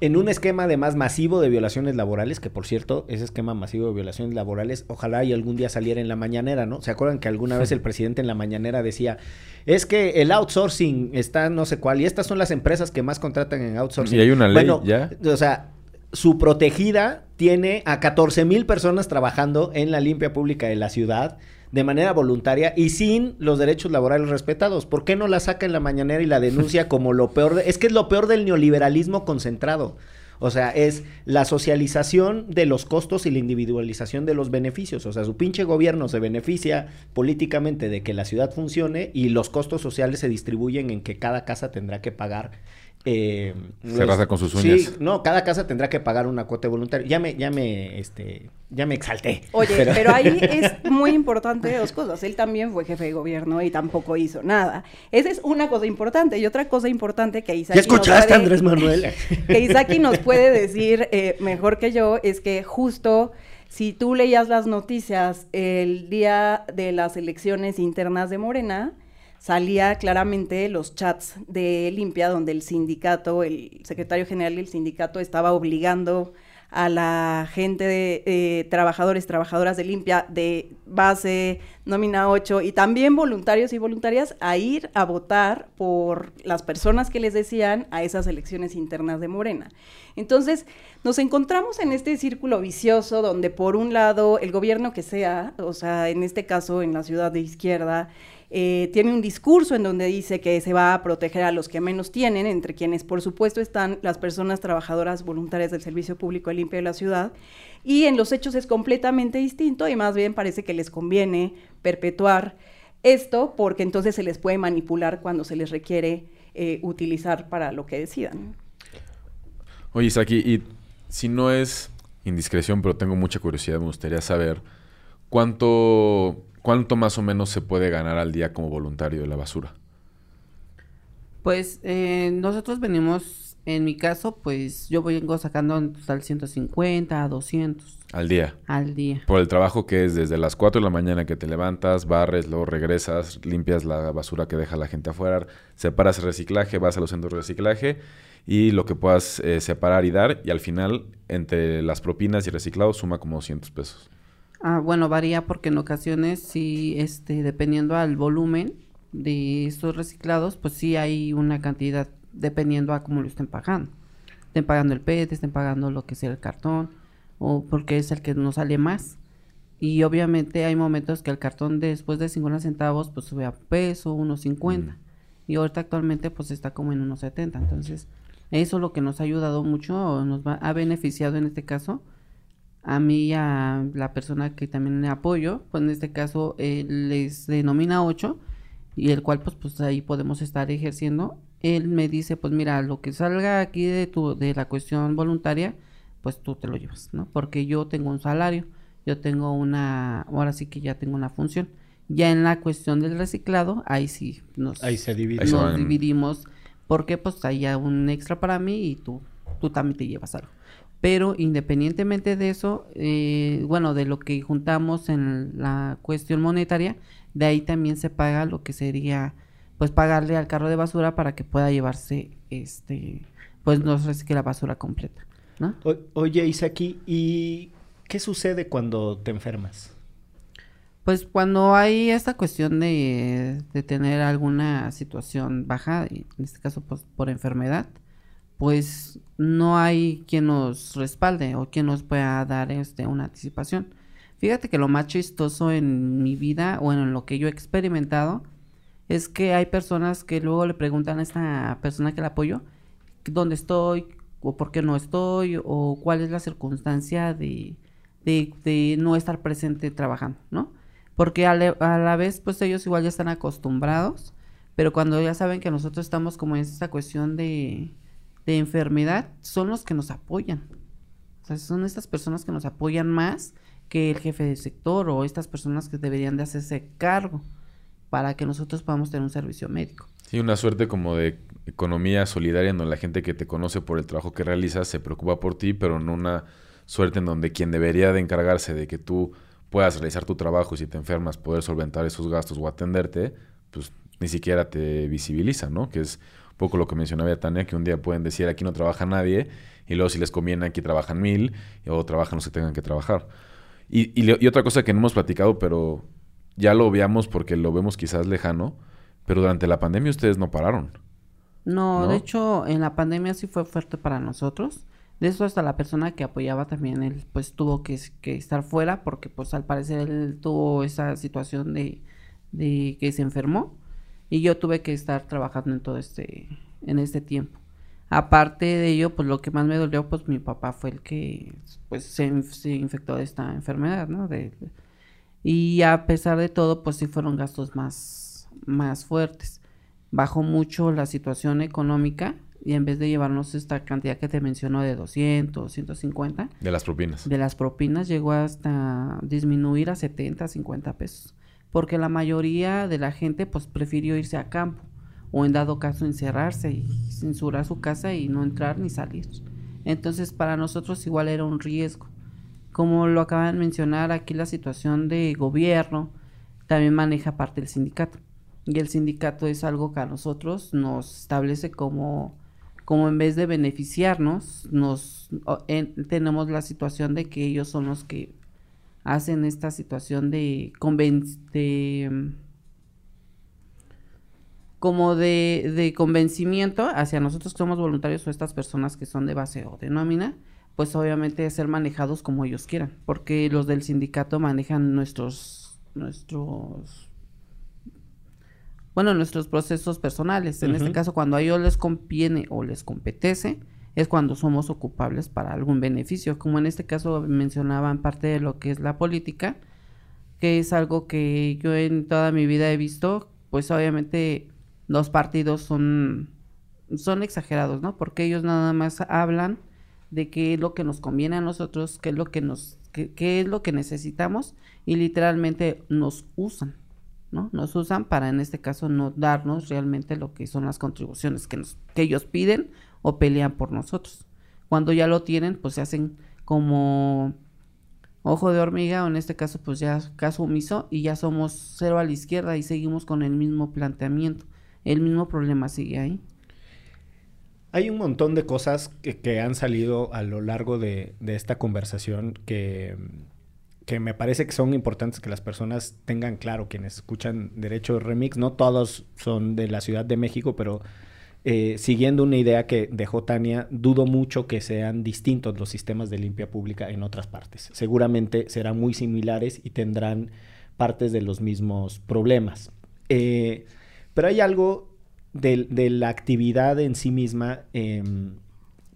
en un esquema además masivo de violaciones laborales, que por cierto, ese esquema masivo de violaciones laborales, ojalá y algún día saliera en la mañanera, ¿no? ¿Se acuerdan que alguna vez el presidente en la mañanera decía, es que el outsourcing está no sé cuál, y estas son las empresas que más contratan en outsourcing? Y hay una ley bueno, ya. O sea, su protegida tiene a 14 mil personas trabajando en la limpia pública de la ciudad de manera voluntaria y sin los derechos laborales respetados. ¿Por qué no la saca en la mañanera y la denuncia como lo peor? De... Es que es lo peor del neoliberalismo concentrado. O sea, es la socialización de los costos y la individualización de los beneficios. O sea, su pinche gobierno se beneficia políticamente de que la ciudad funcione y los costos sociales se distribuyen en que cada casa tendrá que pagar eh, se raza con sus uñas. Sí, no, cada casa tendrá que pagar una cuota voluntaria. Ya me, ya me, este, ya me exalté. Oye, pero... pero... ahí es muy importante dos cosas. Él también fue jefe de gobierno y tampoco hizo nada. Esa es una cosa importante. Y otra cosa importante que Isaki ¿Ya escuchaste, puede, Andrés Manuel? que Isaki nos puede decir eh, mejor que yo es que justo si tú leías las noticias el día de las elecciones internas de Morena, salía claramente los chats de Limpia, donde el sindicato, el secretario general del sindicato estaba obligando a la gente de eh, trabajadores, trabajadoras de limpia de base, nómina 8 y también voluntarios y voluntarias a ir a votar por las personas que les decían a esas elecciones internas de Morena. Entonces, nos encontramos en este círculo vicioso donde por un lado el gobierno que sea, o sea, en este caso en la ciudad de izquierda, eh, tiene un discurso en donde dice que se va a proteger a los que menos tienen, entre quienes por supuesto están las personas trabajadoras voluntarias del Servicio Público de Limpia de la ciudad, y en los hechos es completamente distinto y más bien parece que les conviene perpetuar esto porque entonces se les puede manipular cuando se les requiere eh, utilizar para lo que decidan. Oye, Isaki, y si no es indiscreción, pero tengo mucha curiosidad, me gustaría saber cuánto, cuánto más o menos se puede ganar al día como voluntario de la basura. Pues eh, nosotros venimos, en mi caso, pues yo vengo sacando en total 150 a 200 Al día. al día. Por el trabajo que es desde las 4 de la mañana que te levantas, barres, luego regresas, limpias la basura que deja la gente afuera, separas el reciclaje, vas a los centros de reciclaje y lo que puedas eh, separar y dar y al final entre las propinas y reciclado suma como 200 pesos. Ah, bueno, varía porque en ocasiones sí, este, dependiendo al volumen de estos reciclados, pues sí hay una cantidad dependiendo a cómo lo estén pagando. Estén pagando el PET, estén pagando lo que sea el cartón, o porque es el que nos sale más. Y obviamente hay momentos que el cartón después de 50 centavos pues sube a peso, unos 50. Y ahorita actualmente pues está como en unos 70. Entonces, eso es lo que nos ha ayudado mucho, nos va, ha beneficiado en este caso a mí y a la persona que también le apoyo, pues en este caso él les denomina 8 y el cual pues pues ahí podemos estar ejerciendo. Él me dice, pues mira, lo que salga aquí de tu de la cuestión voluntaria, pues tú te lo llevas, ¿no? Porque yo tengo un salario, yo tengo una, ahora sí que ya tengo una función. Ya en la cuestión del reciclado, ahí sí nos, Ahí se divide. Ahí se nos dividimos porque pues hay ya un extra para mí y tú, tú también te llevas algo. Pero independientemente de eso, eh, bueno, de lo que juntamos en la cuestión monetaria, de ahí también se paga lo que sería, pues pagarle al carro de basura para que pueda llevarse, este, pues no recicle la basura completa, ¿no? O- oye, Isaki, ¿y qué sucede cuando te enfermas? Pues cuando hay esta cuestión de, de tener alguna situación baja, en este caso pues por enfermedad, pues no hay quien nos respalde o quien nos pueda dar este una anticipación. Fíjate que lo más chistoso en mi vida o en lo que yo he experimentado es que hay personas que luego le preguntan a esta persona que la apoyo dónde estoy o por qué no estoy o cuál es la circunstancia de, de, de no estar presente trabajando, ¿no? Porque a, a la vez pues ellos igual ya están acostumbrados, pero cuando ya saben que nosotros estamos como en esta cuestión de, de enfermedad, son los que nos apoyan. O sea, son estas personas que nos apoyan más que el jefe del sector o estas personas que deberían de hacerse cargo para que nosotros podamos tener un servicio médico. Sí, una suerte como de economía solidaria en donde la gente que te conoce por el trabajo que realizas se preocupa por ti, pero no una suerte en donde quien debería de encargarse de que tú puedas realizar tu trabajo y si te enfermas poder solventar esos gastos o atenderte, pues ni siquiera te visibiliza, ¿no? Que es poco lo que mencionaba Tania, que un día pueden decir aquí no trabaja nadie y luego si les conviene aquí trabajan mil o trabajan los que tengan que trabajar. Y, y otra cosa que no hemos platicado, pero ya lo veamos porque lo vemos quizás lejano, pero durante la pandemia ustedes no pararon. No, ¿No? de hecho, en la pandemia sí fue fuerte para nosotros. De eso hasta la persona que apoyaba también, él pues tuvo que, que estar fuera porque pues al parecer él tuvo esa situación de, de que se enfermó y yo tuve que estar trabajando en todo este, en este tiempo. Aparte de ello, pues lo que más me dolió, pues mi papá fue el que pues se, se infectó de esta enfermedad, ¿no? De, y a pesar de todo, pues sí fueron gastos más, más fuertes. Bajó mucho la situación económica y en vez de llevarnos esta cantidad que te menciono de 200, 150, De las propinas. de las propinas llegó hasta disminuir a 70, 50 pesos. Porque la mayoría de la gente pues prefirió irse a campo o en dado caso encerrarse y censurar su casa y no entrar ni salir. Entonces para nosotros igual era un riesgo. Como lo acaban de mencionar aquí la situación de gobierno también maneja parte del sindicato. Y el sindicato es algo que a nosotros nos establece como como en vez de beneficiarnos, nos en- tenemos la situación de que ellos son los que hacen esta situación de conven- de como de, de convencimiento hacia nosotros que somos voluntarios o estas personas que son de base o de nómina, pues obviamente ser manejados como ellos quieran, porque los del sindicato manejan nuestros nuestros bueno, nuestros procesos personales. En este caso, cuando a ellos les conviene o les competece, es cuando somos ocupables para algún beneficio. Como en este caso mencionaban parte de lo que es la política, que es algo que yo en toda mi vida he visto, pues obviamente los partidos son, son exagerados, ¿no? Porque ellos nada más hablan de qué es lo que nos conviene a nosotros, qué es lo que nos, qué, qué es lo que necesitamos y literalmente nos usan, ¿no? Nos usan para en este caso no darnos realmente lo que son las contribuciones que nos, que ellos piden o pelean por nosotros. Cuando ya lo tienen, pues se hacen como ojo de hormiga, o en este caso, pues ya caso omiso, y ya somos cero a la izquierda y seguimos con el mismo planteamiento. El mismo problema sigue ahí. Hay un montón de cosas que, han salido a lo largo de, de esta conversación que, que, me parece que son importantes que las personas tengan claro, quienes escuchan Derecho Remix. No todos son de la Ciudad de México, pero eh, siguiendo una idea que dejó Tania, dudo mucho que sean distintos los sistemas de limpia pública en otras partes. Seguramente serán muy similares y tendrán partes de los mismos problemas. Eh, pero hay algo de, la actividad en sí misma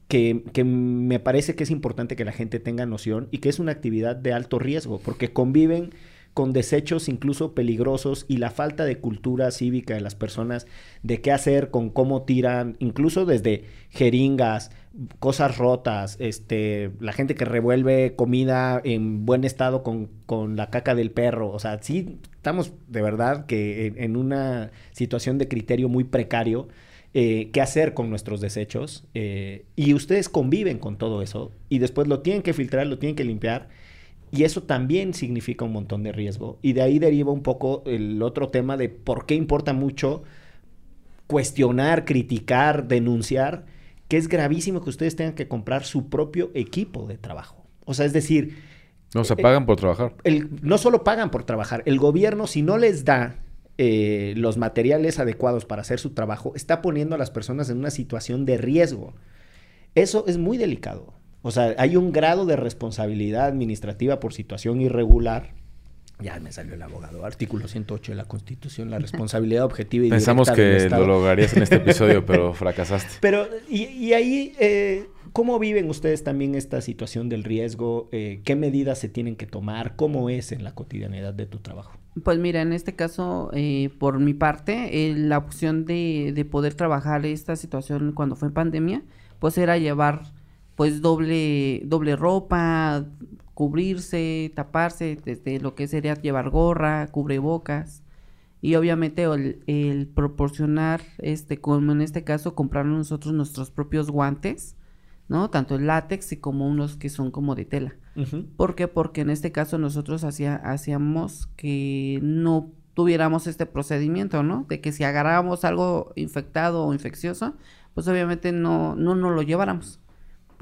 que, que, me parece que es importante que la gente tenga noción y que es una actividad de alto riesgo, porque conviven con desechos incluso peligrosos y la falta de cultura cívica de las personas de qué hacer con cómo tiran, incluso desde jeringas, cosas rotas, este, la gente que revuelve comida en buen estado con, con la caca del perro, o sea, sí estamos de verdad que en, una situación de criterio muy precario. Eh, qué hacer con nuestros desechos eh, y ustedes conviven con todo eso y después lo tienen que filtrar, lo tienen que limpiar y eso también significa un montón de riesgo. Y de ahí deriva un poco el otro tema de por qué importa mucho cuestionar, criticar, denunciar, que es gravísimo que ustedes tengan que comprar su propio equipo de trabajo. O sea, es decir... No, se pagan por trabajar. El, no solo pagan por trabajar, el gobierno si no les da eh, los materiales adecuados para hacer su trabajo, está poniendo a las personas en una situación de riesgo. Eso es muy delicado. O sea, hay un grado de responsabilidad administrativa por situación irregular. Ya me salió el abogado. Artículo 108 de la Constitución, la responsabilidad objetiva y Pensamos que lo lograrías en este episodio, pero fracasaste. Pero, y, y ahí, eh, ¿cómo viven ustedes también esta situación del riesgo? Eh, ¿Qué medidas se tienen que tomar? ¿Cómo es en la cotidianidad de tu trabajo? Pues mira, en este caso, eh, por mi parte, eh, la opción de, de poder trabajar esta situación cuando fue pandemia, pues era llevar pues doble, doble ropa, cubrirse, taparse, desde lo que sería llevar gorra, cubrebocas y obviamente el, el, proporcionar, este, como en este caso, comprar nosotros nuestros propios guantes, ¿no? Tanto el látex y como unos que son como de tela. Uh -huh. ¿Por qué? Porque en este caso nosotros hacía, hacíamos que no tuviéramos este procedimiento, ¿no? De que si agarrábamos algo infectado o infeccioso, pues obviamente no, no nos lo lleváramos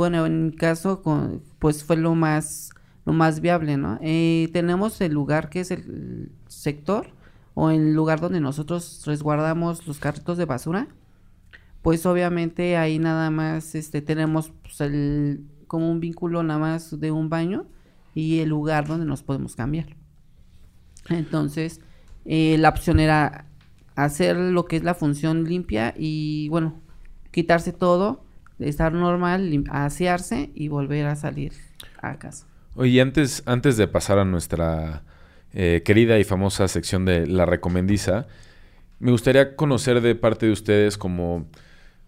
bueno, en mi caso, con, pues fue lo más, lo más viable, ¿no? Eh, tenemos el lugar que es el sector o el lugar donde nosotros resguardamos los carritos de basura. Pues obviamente ahí nada más este, tenemos pues, como un vínculo nada más de un baño y el lugar donde nos podemos cambiar. Entonces, eh, la opción era hacer lo que es la función limpia y bueno, quitarse todo estar normal, asearse y volver a salir a casa. Oye, antes, antes de pasar a nuestra eh, querida y famosa sección de la recomendiza, me gustaría conocer de parte de ustedes como,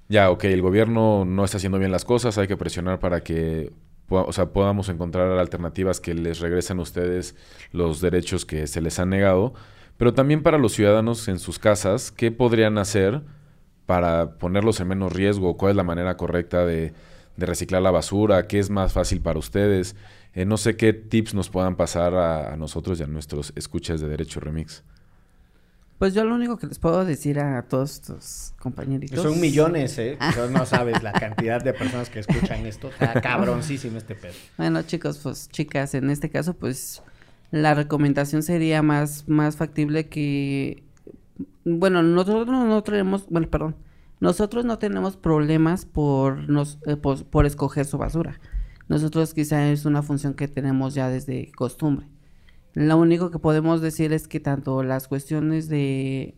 ya, ok, el gobierno no está haciendo bien las cosas, hay que presionar para que o sea, podamos encontrar alternativas que les regresen a ustedes los derechos que se les han negado, pero también para los ciudadanos en sus casas, ¿qué podrían hacer? Para ponerlos en menos riesgo? ¿Cuál es la manera correcta de, de reciclar la basura? ¿Qué es más fácil para ustedes? Eh, no sé qué tips nos puedan pasar a, a, nosotros y a nuestros escuchas de Derecho Remix. Pues yo lo único que les puedo decir a todos estos compañeritos... Son millones, ¿eh? Pero no sabes la cantidad de personas que escuchan esto. Está cabroncísimo este pedo. Bueno, chicos, pues chicas, en este caso, pues la recomendación sería más, más factible que bueno, nosotros no tenemos, bueno, perdón, nosotros no tenemos problemas por, nos, eh, por, por, escoger su basura. Nosotros quizá es una función que tenemos ya desde costumbre. Lo único que podemos decir es que tanto las cuestiones de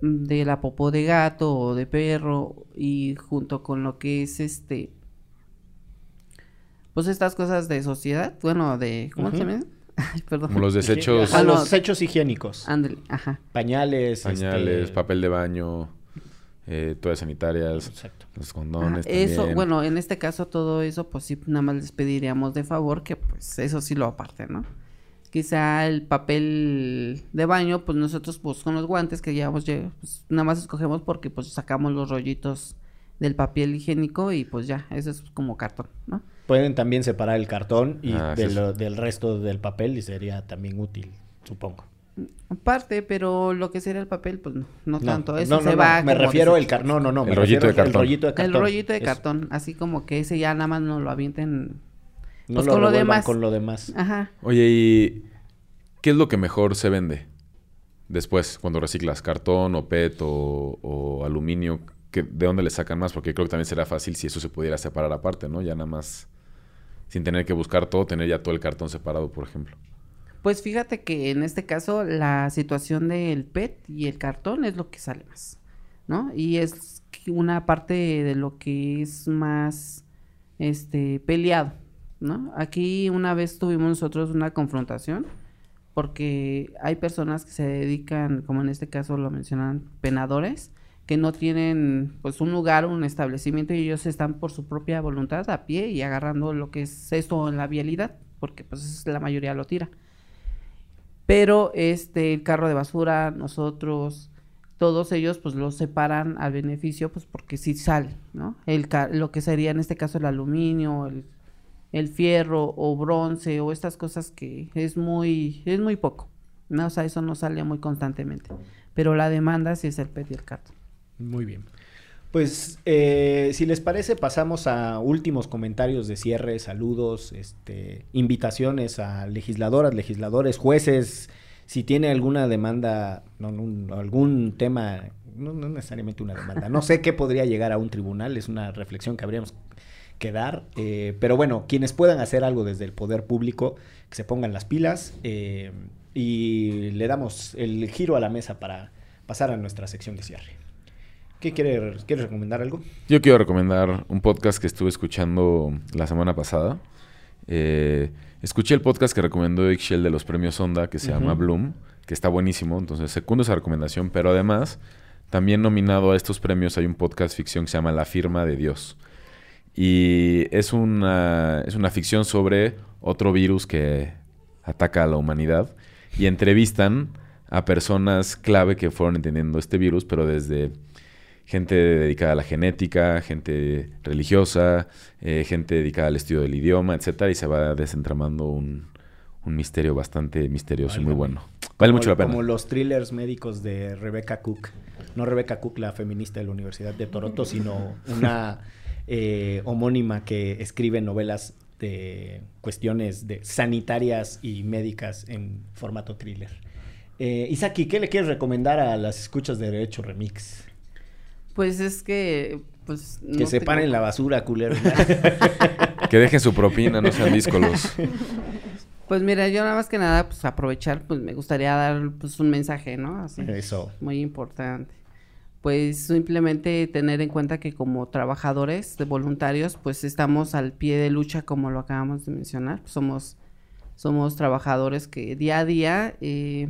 de la popó de gato o de perro y junto con lo que es este pues estas cosas de sociedad, bueno, de ¿cómo uh -huh. se llama? Ay, perdón. Como los desechos. A los desechos higiénicos. Ándale, ajá. Pañales. Pañales, este... papel de baño. eh, toallas sanitarias, Exacto. los Ajá, condones. Eso, también. bueno, en este caso todo eso, pues sí, nada más les pediríamos de favor que pues eso sí lo aparte, ¿no? Quizá el papel de baño, pues nosotros pues con los guantes que llevamos, lle- pues, nada más escogemos porque pues sacamos los rollitos del papel higiénico y pues ya, eso es como cartón, ¿no? Pueden también separar el cartón y Ah, de sí, sí. lo- del resto del papel y sería también útil, supongo. Aparte, pero lo que sería el papel, pues no, no, tanto, eso no, se no, va. no, Me refiero el cartón. No, no, no. El rollito de al cartón. rollito de cartón. El rollito de Eso. cartón, así como que ese ya nada más no lo avienten. No pues lo con lo demás. con lo demás. Ajá. Oye, ¿y qué es lo que mejor se vende después cuando reciclas? ¿Cartón o PET o, o aluminio? ¿Qué- ¿De dónde le sacan más? Porque creo que también será fácil si eso se pudiera separar aparte, ¿no? Ya nada más, sin tener que buscar todo, tener ya todo el cartón separado, por ejemplo. Pues fíjate que en este caso la situación del PET y el cartón es lo que sale más, ¿no? Y es una parte de lo que es más este peleado, ¿no? Aquí una vez tuvimos nosotros una confrontación porque hay personas que se dedican, como en este caso lo mencionan, penadores, que no tienen pues un lugar, un establecimiento y ellos están por su propia voluntad a pie y agarrando lo que es esto en la vialidad, porque pues la mayoría lo tira. Pero este el carro de basura, nosotros, todos ellos pues lo separan al beneficio pues porque sí sale, ¿no? El lo que sería en este caso el aluminio, el, el fierro o bronce o estas cosas que es muy es muy poco. No, o sea, eso no sale muy constantemente. Pero la demanda sí es el PET y. Muy bien. Pues, eh, si les parece, pasamos a últimos comentarios de cierre, saludos, este, invitaciones a legisladoras, legisladores, jueces, si tiene alguna demanda, algún tema, no, no necesariamente una demanda, no sé qué podría llegar a un tribunal, es una reflexión que habríamos que dar, eh, pero bueno, quienes puedan hacer algo desde el poder público, que se pongan las pilas eh, y le damos el giro a la mesa para pasar a nuestra sección de cierre. ¿Qué quiere, ¿Quieres recomendar algo? Yo quiero recomendar un podcast que estuve escuchando la semana pasada. Eh, escuché el podcast que recomendó Excel de los premios Onda, que se llama. Bloom, que está buenísimo. Entonces, secundo esa recomendación. Pero además, también nominado a estos premios hay un podcast ficción que se llama La Firma de Dios. Y es una, es una ficción sobre otro virus que ataca a la humanidad. Y entrevistan a personas clave que fueron entendiendo este virus, pero desde gente dedicada a la genética, gente religiosa, eh, gente dedicada al estudio del idioma, etcétera, y se va desentramando un, un misterio bastante misterioso y muy bueno. Vale Como- mucho la pena. Como los thrillers médicos de Rebecca Cook. No Rebecca Cook, la feminista de la Universidad de Toronto, sino una eh, homónima que escribe novelas de cuestiones de sanitarias y médicas en formato thriller. Eh, Isaki, ¿qué le quieres recomendar a las escuchas de Derecho Remix? Pues es que pues Que no se tengo- paren la basura, culero. Que dejen su propina, no sean díscolos. Pues mira, yo nada más que nada pues aprovechar, pues me gustaría dar pues un mensaje, ¿no? Así. Eso. muy importante. Pues simplemente tener en cuenta que como trabajadores de voluntarios, pues estamos al pie de lucha, como lo acabamos de mencionar. Somos, somos trabajadores que día a día, eh,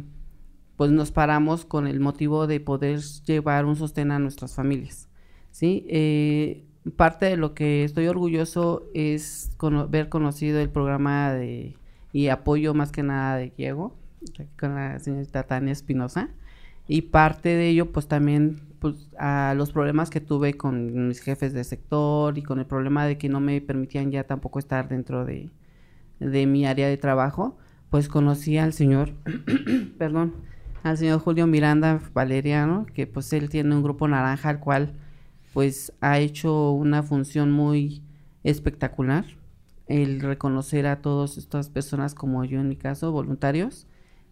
pues nos paramos con el motivo de poder llevar un sostén a nuestras familias. ¿sí? Eh, parte de lo que estoy orgulloso es haber conocido el programa de y apoyo más que nada de Diego, con la señorita Tania Espinosa. Y parte de ello, pues también pues, a los problemas que tuve con mis jefes de sector y con el problema de que no me permitían ya tampoco estar dentro de, de mi área de trabajo, pues conocí al señor, perdón, al señor Julio Miranda Valeriano, que pues él tiene un grupo naranja al cual pues ha hecho una función muy espectacular el reconocer a todas estas personas como yo en mi caso, voluntarios,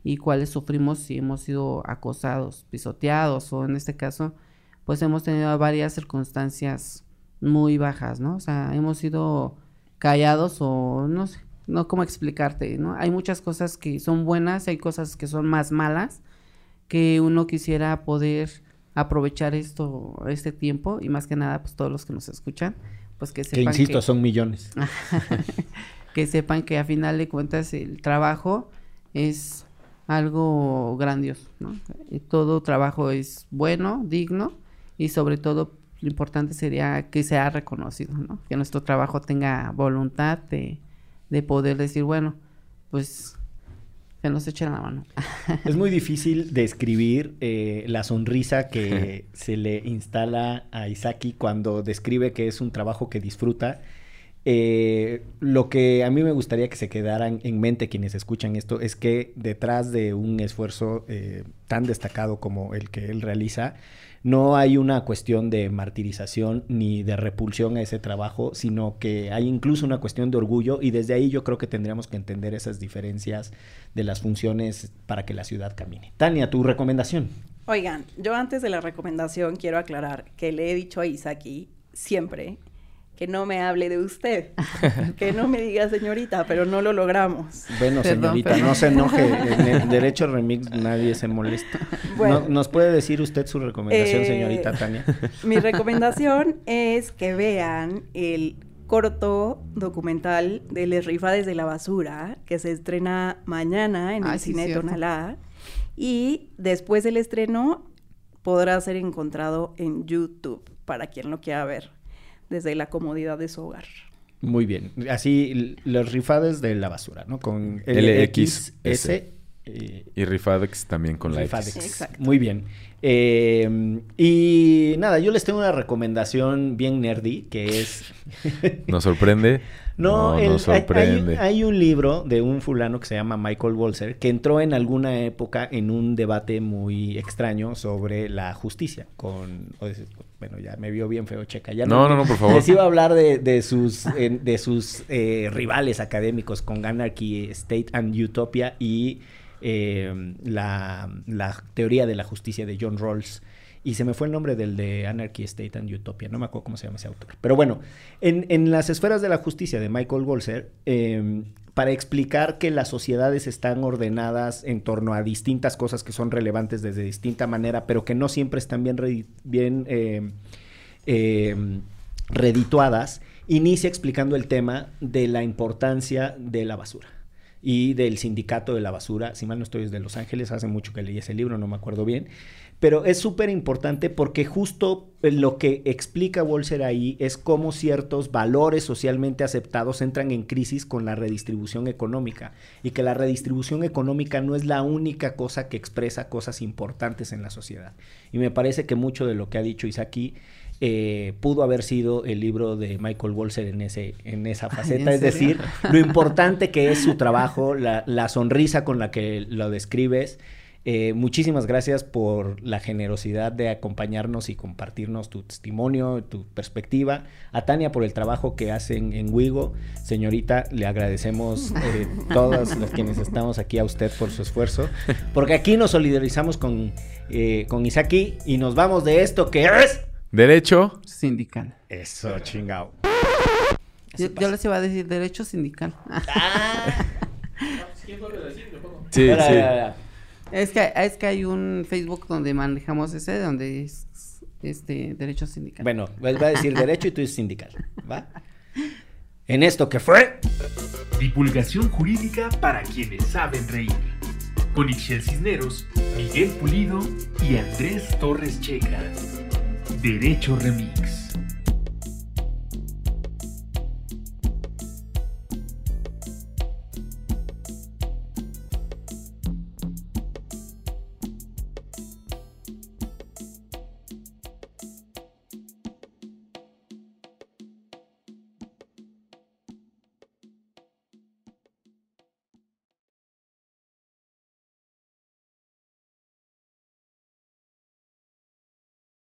y cuáles sufrimos si hemos sido acosados, pisoteados o en este caso pues hemos tenido varias circunstancias muy bajas, ¿no? O sea, hemos sido callados o no sé, no cómo explicarte, ¿no? Hay muchas cosas que son buenas, hay cosas que son más malas que uno quisiera poder aprovechar esto, este tiempo y más que nada pues todos los que nos escuchan, pues que Que sepan insisto, que- son millones. que sepan que a final de cuentas el trabajo es algo grandioso, ¿no? Y todo trabajo es bueno, digno y sobre todo lo importante sería que sea reconocido, ¿no? Que nuestro trabajo tenga voluntad de, de poder decir, bueno, pues que nos echen la mano. Es muy difícil describir eh, la sonrisa que se le instala a Isaki cuando describe que es un trabajo que disfruta. Eh, lo que a mí me gustaría que se quedaran en mente quienes escuchan esto es que detrás de un esfuerzo eh, tan destacado como el que él realiza, no hay una cuestión de martirización ni de repulsión a ese trabajo, sino que hay incluso una cuestión de orgullo y desde ahí yo creo que tendríamos que entender esas diferencias de las funciones para que la ciudad camine. Tania, tu recomendación. Oigan, yo antes de la recomendación quiero aclarar que le he dicho a Isaki siempre que no me hable de usted, que no me diga señorita, pero no lo logramos. Bueno, Perdón, señorita, perdón. no se enoje. En el derecho remix nadie se molesta. Bueno. No- ¿Nos puede decir usted su recomendación, Eh, señorita Tania? Mi recomendación es que vean el corto documental de Les Rifades de la Basura, que se estrena mañana en Ah, el sí, cine cierto. Tonalá. Y después del estreno podrá ser encontrado en YouTube para quien lo quiera ver desde la comodidad de su hogar. Muy bien. Así, los rifades de la basura, ¿no? Con LXS. LXS. eh, Y Rifadex también con la Rifadex. X. Exacto. Muy bien. Eh, y nada, yo les tengo una recomendación bien nerdy, que es... ¿Nos sorprende? No, el- nos hay- sorprende. Hay, hay un libro de un fulano que se llama Michael Walzer que entró en alguna época en un debate muy extraño sobre la justicia. Con, bueno, ya me vio bien feo, checa. Ya No, no, no, por favor. Les iba a hablar de, de sus, de sus eh, rivales académicos con Anarchy, State and Utopia y eh, la, la teoría de la justicia de John Rawls. Y se me fue el nombre del de Anarchy, State and Utopia. No me acuerdo cómo se llama ese autor. Pero bueno, en, en las esferas de la justicia de Michael Golzer, eh, para explicar que las sociedades están ordenadas en torno a distintas cosas que son relevantes desde distinta manera, pero que no siempre están bien, eh, eh, redituadas, inicia explicando el tema de la importancia de la basura y del sindicato de la basura. Si mal no estoy, es de Los Ángeles. Hace mucho que leí ese libro, no me acuerdo bien. Pero es súper importante porque justo lo que explica Walser ahí es cómo ciertos valores socialmente aceptados entran en crisis con la redistribución económica y que la redistribución económica no es la única cosa que expresa cosas importantes en la sociedad. Y me parece que mucho de lo que ha dicho Isaki eh, pudo haber sido el libro de Michael Walzer en, ese, en esa faceta. ¿en es decir, lo importante que es su trabajo, la, la sonrisa con la que lo describes. Eh, muchísimas gracias por la generosidad de acompañarnos y compartirnos tu testimonio, tu perspectiva. A Tania por el trabajo que hacen en Wigo. Señorita, le agradecemos eh, todas las quienes estamos aquí a usted por su esfuerzo. Porque aquí nos solidarizamos con, eh, con Isaki y nos vamos de esto que es... Derecho. Sindical. Eso, chingao. Yo, yo les iba a decir derecho sindical. Sí, Ahora, sí. Es que, es que hay un Facebook donde manejamos ese, donde es este derecho sindical. Bueno, él va a decir derecho y tú dices sindical. ¿Va? En esto que fue... Divulgación jurídica para quienes saben reír. Con Ixel Cisneros, Miguel Pulido y Andrés Torres Checa. Derecho Remix.